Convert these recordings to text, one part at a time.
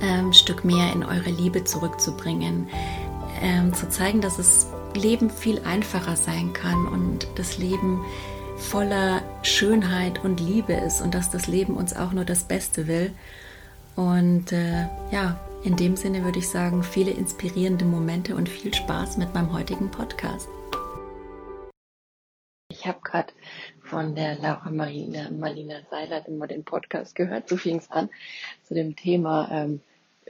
ähm, Stück mehr in eure Liebe zurückzubringen, ähm, zu zeigen, dass das Leben viel einfacher sein kann und das Leben voller Schönheit und Liebe ist und dass das Leben uns auch nur das Beste will. Und äh, ja, in dem Sinne würde ich sagen, viele inspirierende Momente und viel Spaß mit meinem heutigen Podcast. Ich habe gerade von der Laura Marina, Marlina Seiler immer den Podcast gehört, so fing es an, zu dem Thema ähm,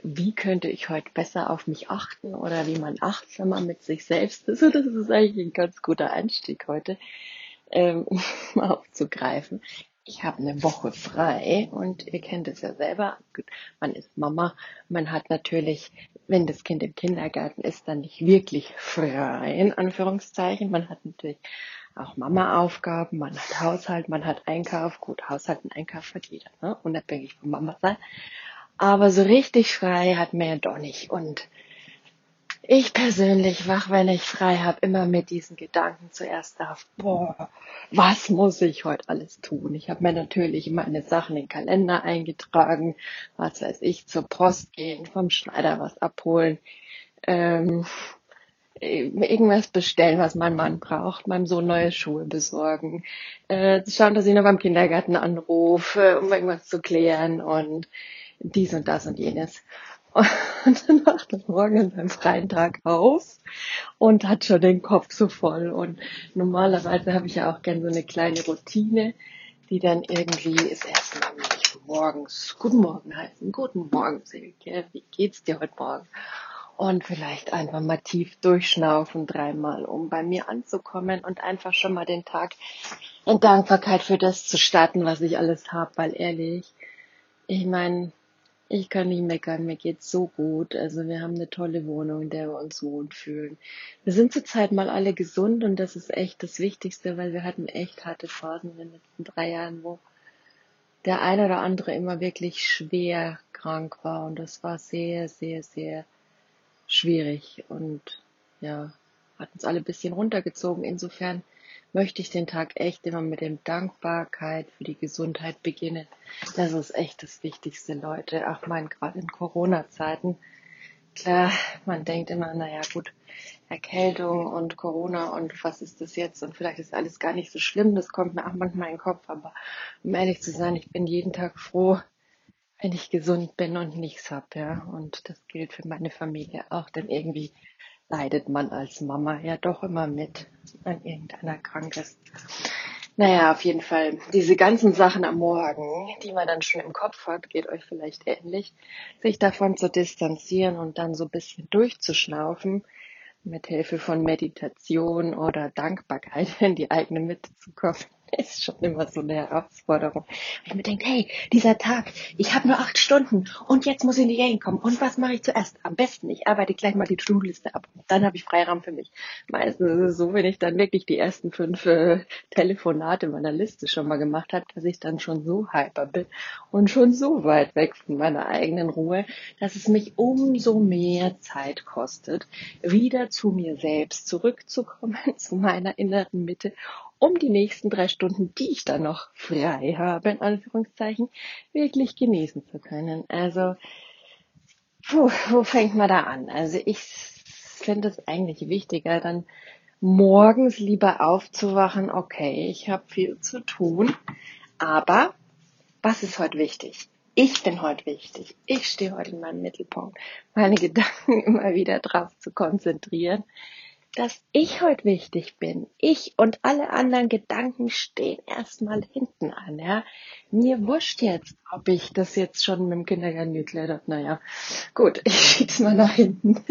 wie könnte ich heute besser auf mich achten oder wie man achtsamer mit sich selbst ist. Und das ist eigentlich ein ganz guter Einstieg heute, ähm, um aufzugreifen. Ich habe eine Woche frei und ihr kennt es ja selber. Man ist Mama, man hat natürlich, wenn das Kind im Kindergarten ist, dann nicht wirklich frei, in Anführungszeichen. Man hat natürlich auch Mama-Aufgaben, man hat Haushalt, man hat Einkauf. Gut, Haushalt und Einkauf hat jeder, ne? unabhängig von Mama sein. Aber so richtig frei hat man ja doch nicht. Und ich persönlich wach, wenn ich frei habe, immer mit diesen Gedanken zuerst auf, boah, was muss ich heute alles tun? Ich habe mir natürlich meine Sachen in den Kalender eingetragen, was weiß ich, zur Post gehen, vom Schneider was abholen, ähm, irgendwas bestellen, was mein Mann braucht, meinem Sohn neue Schuhe besorgen, äh, schauen, dass ich noch beim Kindergarten anrufe, um irgendwas zu klären und dies und das und jenes. Und dann macht er morgen an seinem freien Tag auf und hat schon den Kopf so voll. Und normalerweise habe ich ja auch gern so eine kleine Routine, die dann irgendwie ist erstmal morgens Guten Morgen heißen. Guten Morgen, Silke. Wie geht's dir heute Morgen? Und vielleicht einfach mal tief durchschnaufen dreimal, um bei mir anzukommen und einfach schon mal den Tag in Dankbarkeit für das zu starten, was ich alles habe, weil ehrlich, ich meine, ich kann nicht meckern, mir geht's so gut. Also wir haben eine tolle Wohnung, in der wir uns wohlfühlen. Wir sind zurzeit mal alle gesund und das ist echt das Wichtigste, weil wir hatten echt harte Phasen in den letzten drei Jahren, wo der eine oder andere immer wirklich schwer krank war und das war sehr, sehr, sehr schwierig und ja, hat uns alle ein bisschen runtergezogen. Insofern möchte ich den Tag echt immer mit dem Dankbarkeit für die Gesundheit beginnen. Das ist echt das Wichtigste, Leute. Ach mein, gerade in Corona-Zeiten. Klar, man denkt immer, naja, gut, Erkältung und Corona und was ist das jetzt? Und vielleicht ist alles gar nicht so schlimm. Das kommt mir auch manchmal in den Kopf. Aber um ehrlich zu sein, ich bin jeden Tag froh, wenn ich gesund bin und nichts hab, ja. Und das gilt für meine Familie auch, denn irgendwie leidet man als Mama ja doch immer mit, wenn irgendeiner krank ist. Naja, auf jeden Fall. Diese ganzen Sachen am Morgen, die man dann schon im Kopf hat, geht euch vielleicht ähnlich, sich davon zu distanzieren und dann so ein bisschen durchzuschnaufen, mit Hilfe von Meditation oder Dankbarkeit in die eigene Mitte zu kommen. ist schon immer so eine Herausforderung. Wenn ich mir denke, hey, dieser Tag, ich habe nur acht Stunden und jetzt muss ich in die Gang kommen. Und was mache ich zuerst? Am besten, ich arbeite gleich mal die To-Do-Liste ab. Dann habe ich Freiraum für mich. Meistens ist es so, wenn ich dann wirklich die ersten fünf äh, Telefonate meiner Liste schon mal gemacht habe, dass ich dann schon so hyper bin und schon so weit weg von meiner eigenen Ruhe, dass es mich umso mehr Zeit kostet, wieder zu mir selbst zurückzukommen, zu meiner inneren Mitte um die nächsten drei Stunden, die ich dann noch frei habe, in Anführungszeichen, wirklich genießen zu können. Also, puh, wo fängt man da an? Also ich finde es eigentlich wichtiger, dann morgens lieber aufzuwachen, okay, ich habe viel zu tun, aber was ist heute wichtig? ich bin heute wichtig. Ich stehe heute in meinem Mittelpunkt. Meine Gedanken immer wieder drauf zu konzentrieren, dass ich heute wichtig bin. Ich und alle anderen Gedanken stehen erstmal hinten an, ja. Mir wurscht jetzt, ob ich das jetzt schon mit dem Kindergarten geklärt habe. Naja, gut, ich schieb's mal nach hinten.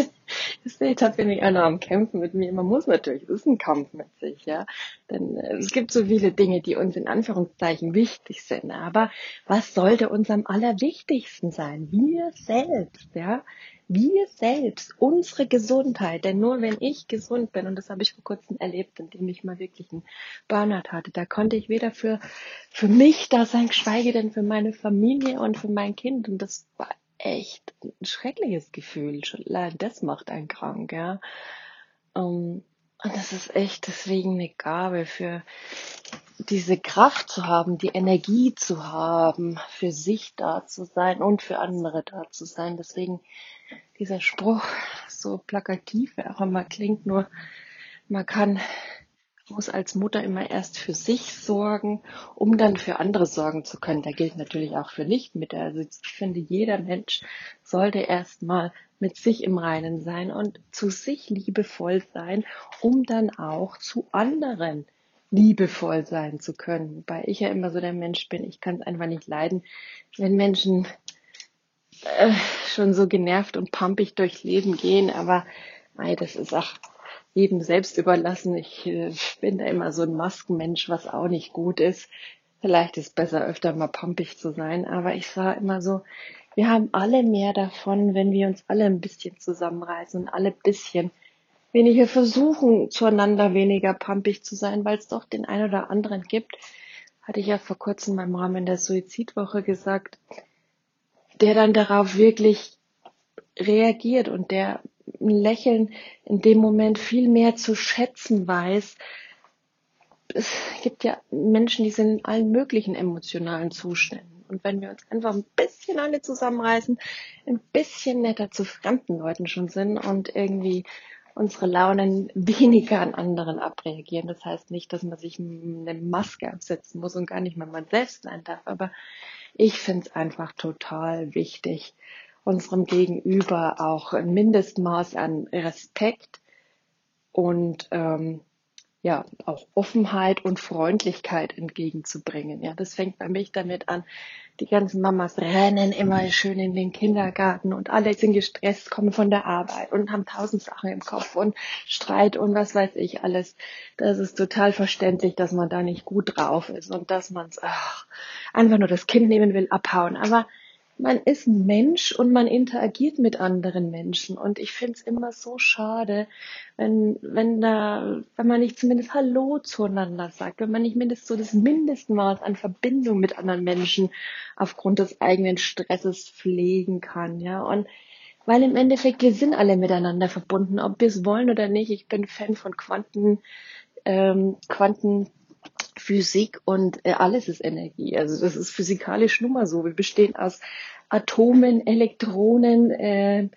Das seht, da bin ich auch noch am Kämpfen mit mir. Man muss natürlich, es ist ein Kampf mit sich, ja. Denn äh, es gibt so viele Dinge, die uns in Anführungszeichen wichtig sind. Aber was sollte uns am allerwichtigsten sein? Wir selbst, ja wir selbst, unsere Gesundheit, denn nur wenn ich gesund bin, und das habe ich vor kurzem erlebt, indem ich mal wirklich einen Burnout hatte, da konnte ich weder für, für mich da sein, geschweige denn für meine Familie und für mein Kind. Und das war echt ein schreckliches Gefühl. Allein das macht einen krank, ja. Ähm, und das ist echt deswegen eine Gabe für diese Kraft zu haben, die Energie zu haben, für sich da zu sein und für andere da zu sein. Deswegen dieser Spruch so plakativ er auch immer klingt, nur man kann, muss als Mutter immer erst für sich sorgen, um dann für andere sorgen zu können. Da gilt natürlich auch für Nichtmütter. Also ich finde, jeder Mensch sollte erstmal mit sich im Reinen sein und zu sich liebevoll sein, um dann auch zu anderen liebevoll sein zu können. Wobei ich ja immer so der Mensch bin, ich kann es einfach nicht leiden, wenn Menschen äh, schon so genervt und pumpig durchs Leben gehen, aber ey, das ist auch jedem selbst überlassen. Ich äh, bin da immer so ein Maskenmensch, was auch nicht gut ist. Vielleicht ist es besser, öfter mal pumpig zu sein, aber ich sah immer so, wir haben alle mehr davon, wenn wir uns alle ein bisschen zusammenreißen und alle bisschen weniger versuchen, zueinander weniger pumpig zu sein, weil es doch den einen oder anderen gibt. Hatte ich ja vor kurzem beim Rahmen der Suizidwoche gesagt, der dann darauf wirklich reagiert und der Lächeln in dem Moment viel mehr zu schätzen weiß. Es gibt ja Menschen, die sind in allen möglichen emotionalen Zuständen. Und wenn wir uns einfach ein bisschen alle zusammenreißen, ein bisschen netter zu fremden Leuten schon sind und irgendwie unsere Launen weniger an anderen abreagieren. Das heißt nicht, dass man sich eine Maske absetzen muss und gar nicht mehr man selbst sein darf, aber ich finde es einfach total wichtig, unserem Gegenüber auch ein Mindestmaß an Respekt und ähm, ja auch Offenheit und Freundlichkeit entgegenzubringen. Ja, das fängt bei mich damit an. Die ganzen Mamas rennen immer schön in den Kindergarten und alle sind gestresst, kommen von der Arbeit und haben tausend Sachen im Kopf und Streit und was weiß ich alles. Das ist total verständlich, dass man da nicht gut drauf ist und dass man einfach nur das Kind nehmen will, abhauen. Aber man ist ein Mensch und man interagiert mit anderen Menschen. Und ich finde es immer so schade, wenn, wenn da, wenn man nicht zumindest Hallo zueinander sagt, wenn man nicht mindestens so das Mindestmaß an Verbindung mit anderen Menschen aufgrund des eigenen Stresses pflegen kann, ja. Und weil im Endeffekt wir sind alle miteinander verbunden, ob wir es wollen oder nicht. Ich bin Fan von Quanten, ähm, Quanten Physik und äh, alles ist Energie. Also das ist physikalisch nun mal so. Wir bestehen aus Atomen, Elektronen, äh,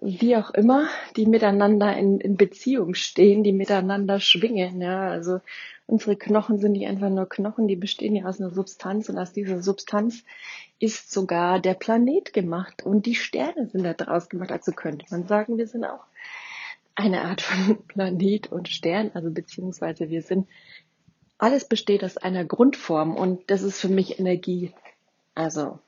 wie auch immer, die miteinander in, in Beziehung stehen, die miteinander schwingen. Ja, also unsere Knochen sind nicht einfach nur Knochen, die bestehen ja aus einer Substanz und aus dieser Substanz ist sogar der Planet gemacht und die Sterne sind da draus gemacht. Also könnte man sagen, wir sind auch eine Art von Planet und Stern, also beziehungsweise wir sind alles besteht aus einer Grundform und das ist für mich Energie. Also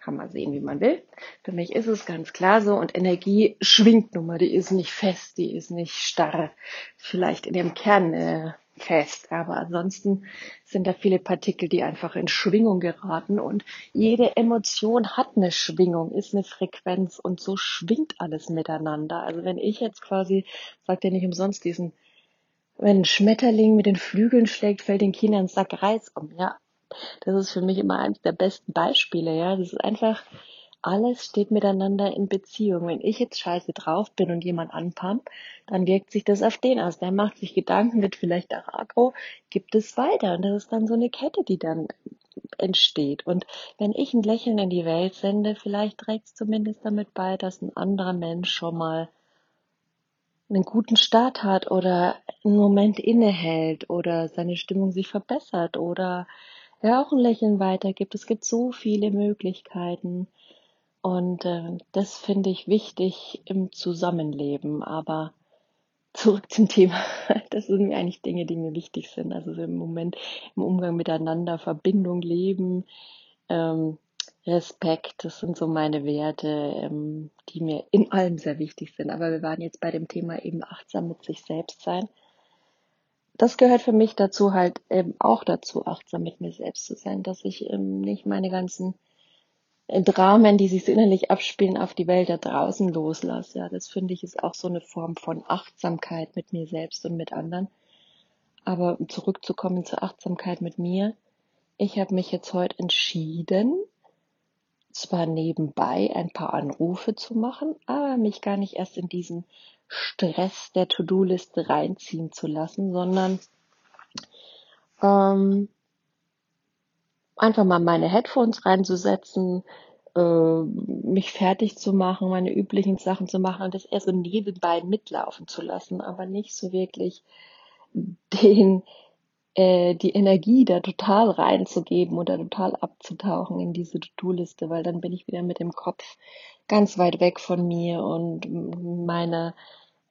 kann man sehen, wie man will. Für mich ist es ganz klar so und Energie schwingt nun mal, die ist nicht fest, die ist nicht starr, vielleicht in dem Kern äh, fest, aber ansonsten sind da viele Partikel, die einfach in Schwingung geraten und jede Emotion hat eine Schwingung, ist eine Frequenz und so schwingt alles miteinander. Also wenn ich jetzt quasi, sagt ja nicht umsonst diesen wenn ein Schmetterling mit den Flügeln schlägt, fällt den Kindern ein Sack Reis um. Ja, das ist für mich immer eines der besten Beispiele. Ja, das ist einfach alles steht miteinander in Beziehung. Wenn ich jetzt scheiße drauf bin und jemand anpumpt, dann wirkt sich das auf den aus. Der macht sich Gedanken, wird vielleicht auch aggro, gibt es weiter. Und das ist dann so eine Kette, die dann entsteht. Und wenn ich ein Lächeln in die Welt sende, vielleicht trägt es zumindest damit bei, dass ein anderer Mensch schon mal einen guten Start hat oder einen Moment innehält oder seine Stimmung sich verbessert oder der auch ein Lächeln weitergibt. Es gibt so viele Möglichkeiten. Und äh, das finde ich wichtig im Zusammenleben. Aber zurück zum Thema. Das sind mir eigentlich Dinge, die mir wichtig sind. Also so im Moment im Umgang miteinander, Verbindung, Leben, ähm, Respekt, das sind so meine Werte, ähm, die mir in allem sehr wichtig sind. Aber wir waren jetzt bei dem Thema eben achtsam mit sich selbst sein. Das gehört für mich dazu halt eben auch dazu, achtsam mit mir selbst zu sein, dass ich ähm, nicht meine ganzen äh, Dramen, die sich innerlich abspielen, auf die Welt da draußen loslasse. Ja, das finde ich ist auch so eine Form von Achtsamkeit mit mir selbst und mit anderen. Aber um zurückzukommen zur Achtsamkeit mit mir, ich habe mich jetzt heute entschieden, zwar nebenbei ein paar Anrufe zu machen, aber mich gar nicht erst in diesen Stress der To-Do-Liste reinziehen zu lassen, sondern ähm, einfach mal meine Headphones reinzusetzen, äh, mich fertig zu machen, meine üblichen Sachen zu machen und das eher so nebenbei mitlaufen zu lassen, aber nicht so wirklich den äh, die Energie da total reinzugeben oder total abzutauchen in diese To-Do-Liste, weil dann bin ich wieder mit dem Kopf ganz weit weg von mir und meiner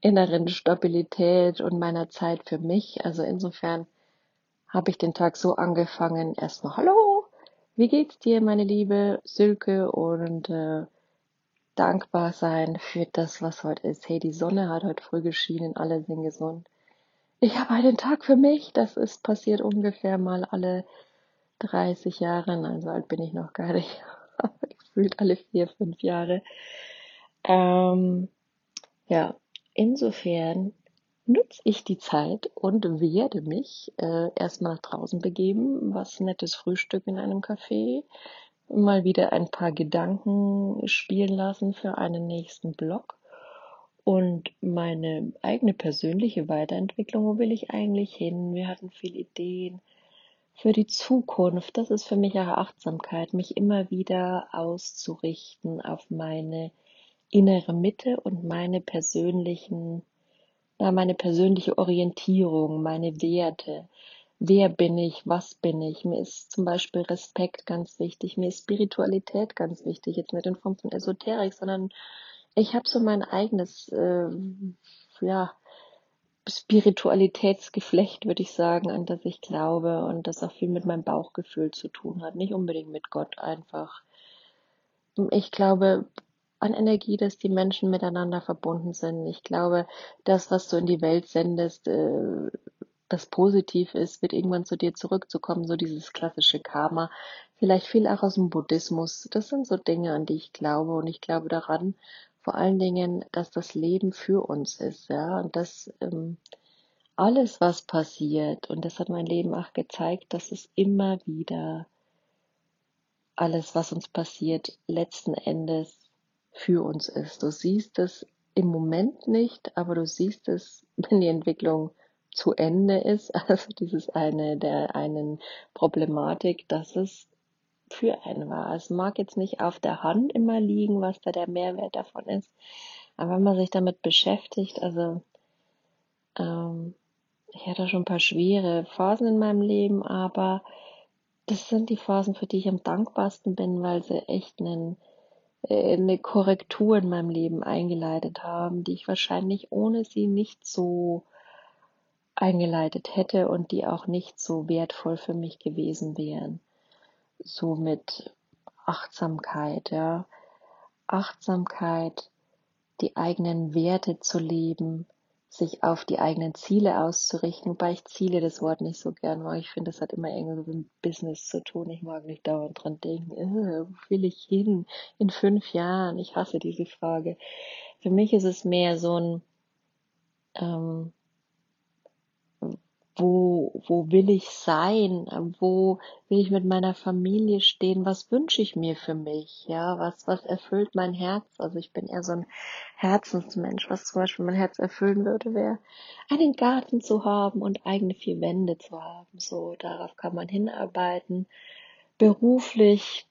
inneren Stabilität und meiner Zeit für mich. Also insofern habe ich den Tag so angefangen, erstmal Hallo, wie geht's dir, meine liebe Silke? Und äh, dankbar sein für das, was heute ist. Hey, die Sonne hat heute früh geschienen, alle sind gesund ich habe einen Tag für mich. Das ist passiert ungefähr mal alle 30 Jahre. Nein, so alt bin ich noch gar nicht. Gefühlt alle vier, fünf Jahre. Ähm, ja, insofern nutze ich die Zeit und werde mich äh, erstmal nach draußen begeben, was nettes Frühstück in einem Café, mal wieder ein paar Gedanken spielen lassen für einen nächsten Blog und meine eigene persönliche Weiterentwicklung, wo will ich eigentlich hin? Wir hatten viele Ideen für die Zukunft. Das ist für mich auch Achtsamkeit, mich immer wieder auszurichten auf meine innere Mitte und meine persönlichen, ja, meine persönliche Orientierung, meine Werte. Wer bin ich? Was bin ich? Mir ist zum Beispiel Respekt ganz wichtig. Mir ist Spiritualität ganz wichtig. Jetzt nicht in Form von Esoterik, sondern ich habe so mein eigenes, äh, ja, Spiritualitätsgeflecht, würde ich sagen, an das ich glaube und das auch viel mit meinem Bauchgefühl zu tun hat. Nicht unbedingt mit Gott einfach. Ich glaube an Energie, dass die Menschen miteinander verbunden sind. Ich glaube, das, was du in die Welt sendest, äh, das positiv ist, wird irgendwann zu dir zurückzukommen, so dieses klassische Karma. Vielleicht viel auch aus dem Buddhismus. Das sind so Dinge, an die ich glaube und ich glaube daran, vor allen Dingen, dass das Leben für uns ist, ja, und dass ähm, alles, was passiert, und das hat mein Leben auch gezeigt, dass es immer wieder alles, was uns passiert, letzten Endes für uns ist. Du siehst es im Moment nicht, aber du siehst es, wenn die Entwicklung zu Ende ist. Also dieses eine der einen Problematik, dass es für einen war. Es mag jetzt nicht auf der Hand immer liegen, was da der Mehrwert davon ist. Aber wenn man sich damit beschäftigt, also ähm, ich hatte schon ein paar schwere Phasen in meinem Leben, aber das sind die Phasen, für die ich am dankbarsten bin, weil sie echt einen, äh, eine Korrektur in meinem Leben eingeleitet haben, die ich wahrscheinlich ohne sie nicht so eingeleitet hätte und die auch nicht so wertvoll für mich gewesen wären so mit Achtsamkeit, ja. Achtsamkeit, die eigenen Werte zu leben, sich auf die eigenen Ziele auszurichten, wobei ich Ziele das Wort nicht so gern mag. Ich finde, das hat immer irgendwie mit Business zu tun. Ich mag nicht dauernd dran denken, äh, wo will ich hin in fünf Jahren? Ich hasse diese Frage. Für mich ist es mehr so ein, ähm, wo, wo will ich sein, wo will ich mit meiner Familie stehen, was wünsche ich mir für mich, ja, was, was erfüllt mein Herz, also ich bin eher so ein Herzensmensch, was zum Beispiel mein Herz erfüllen würde, wäre, einen Garten zu haben und eigene vier Wände zu haben, so, darauf kann man hinarbeiten, beruflich,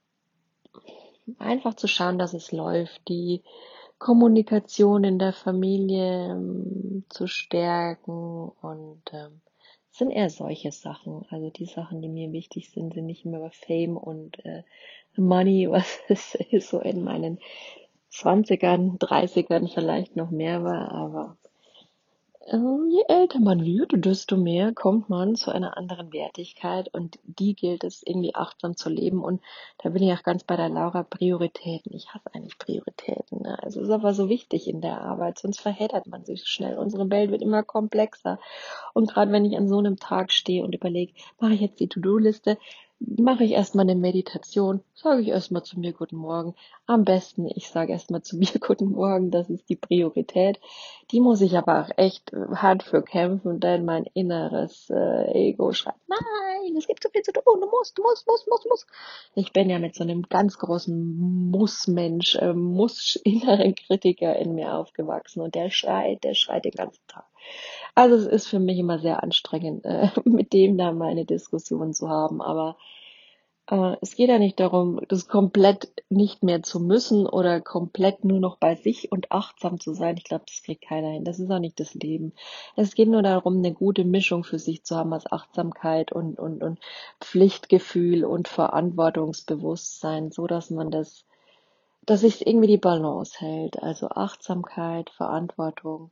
einfach zu schauen, dass es läuft, die Kommunikation in der Familie ähm, zu stärken und ähm, sind eher solche Sachen. Also die Sachen, die mir wichtig sind, sind nicht mehr Fame und äh, Money, was es so in meinen 20ern, 30ern vielleicht noch mehr war, aber je älter man wird, desto mehr kommt man zu einer anderen Wertigkeit und die gilt es irgendwie achtsam zu leben und da bin ich auch ganz bei der Laura, Prioritäten. Ich hasse eigentlich Prioritäten. Ne? Also ist aber so wichtig in der Arbeit, sonst verheddert man sich schnell. Unsere Welt wird immer komplexer und gerade wenn ich an so einem Tag stehe und überlege, mache ich jetzt die To-Do-Liste, mache ich erstmal eine Meditation, sage ich erstmal zu mir guten Morgen. Am besten, ich sage erstmal zu mir guten Morgen, das ist die Priorität. Die muss ich aber auch echt hart für kämpfen, denn mein inneres äh, Ego schreibt, nein, es gibt so viel zu tun, du musst, du musst, musst, musst, musst. Ich bin ja mit so einem ganz großen Muss-Mensch, äh, Muss-inneren Kritiker in mir aufgewachsen und der schreit, der schreit den ganzen Tag. Also es ist für mich immer sehr anstrengend, äh, mit dem da meine Diskussion zu haben. Aber äh, es geht ja nicht darum, das komplett nicht mehr zu müssen oder komplett nur noch bei sich und achtsam zu sein. Ich glaube, das kriegt keiner hin. Das ist auch nicht das Leben. Es geht nur darum, eine gute Mischung für sich zu haben als Achtsamkeit und, und, und Pflichtgefühl und Verantwortungsbewusstsein, so dass man das, dass sich irgendwie die Balance hält. Also Achtsamkeit, Verantwortung,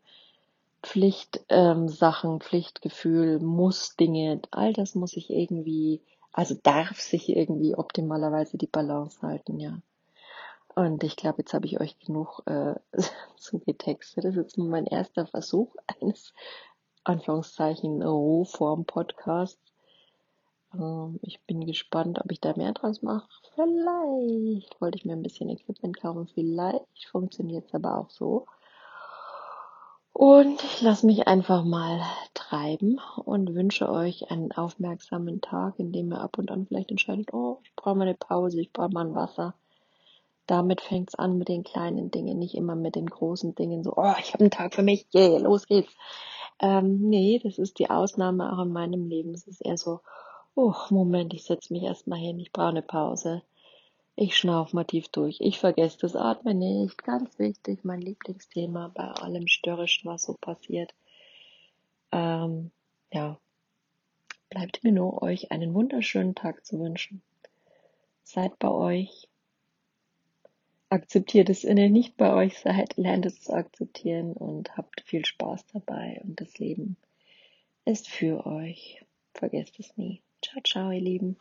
Pflichtsachen, ähm, Pflichtgefühl, muss Dinge, all das muss ich irgendwie, also darf sich irgendwie optimalerweise die Balance halten, ja. Und ich glaube, jetzt habe ich euch genug äh, zugetextet. Das ist jetzt nur mein erster Versuch eines Anführungszeichen Rohform-Podcasts. Ähm, ich bin gespannt, ob ich da mehr draus mache. Vielleicht wollte ich mir ein bisschen Equipment kaufen. Vielleicht funktioniert es aber auch so. Und ich lasse mich einfach mal treiben und wünsche euch einen aufmerksamen Tag, in dem ihr ab und an vielleicht entscheidet, oh, ich brauche mal eine Pause, ich brauche mal ein Wasser. Damit fängt's an mit den kleinen Dingen, nicht immer mit den großen Dingen, so, oh, ich habe einen Tag für mich, yeah, los geht's. Ähm, nee, das ist die Ausnahme auch in meinem Leben. Es ist eher so, oh, Moment, ich setze mich erstmal hin, ich brauche eine Pause. Ich schnauf mal tief durch. Ich vergesse das Atmen nicht. Ganz wichtig, mein Lieblingsthema bei allem Störrischen, was so passiert. Ähm, ja, bleibt mir nur, euch einen wunderschönen Tag zu wünschen. Seid bei euch. Akzeptiert es, wenn ihr nicht bei euch seid, lernt es zu akzeptieren und habt viel Spaß dabei. Und das Leben ist für euch. Vergesst es nie. Ciao, ciao, ihr Lieben.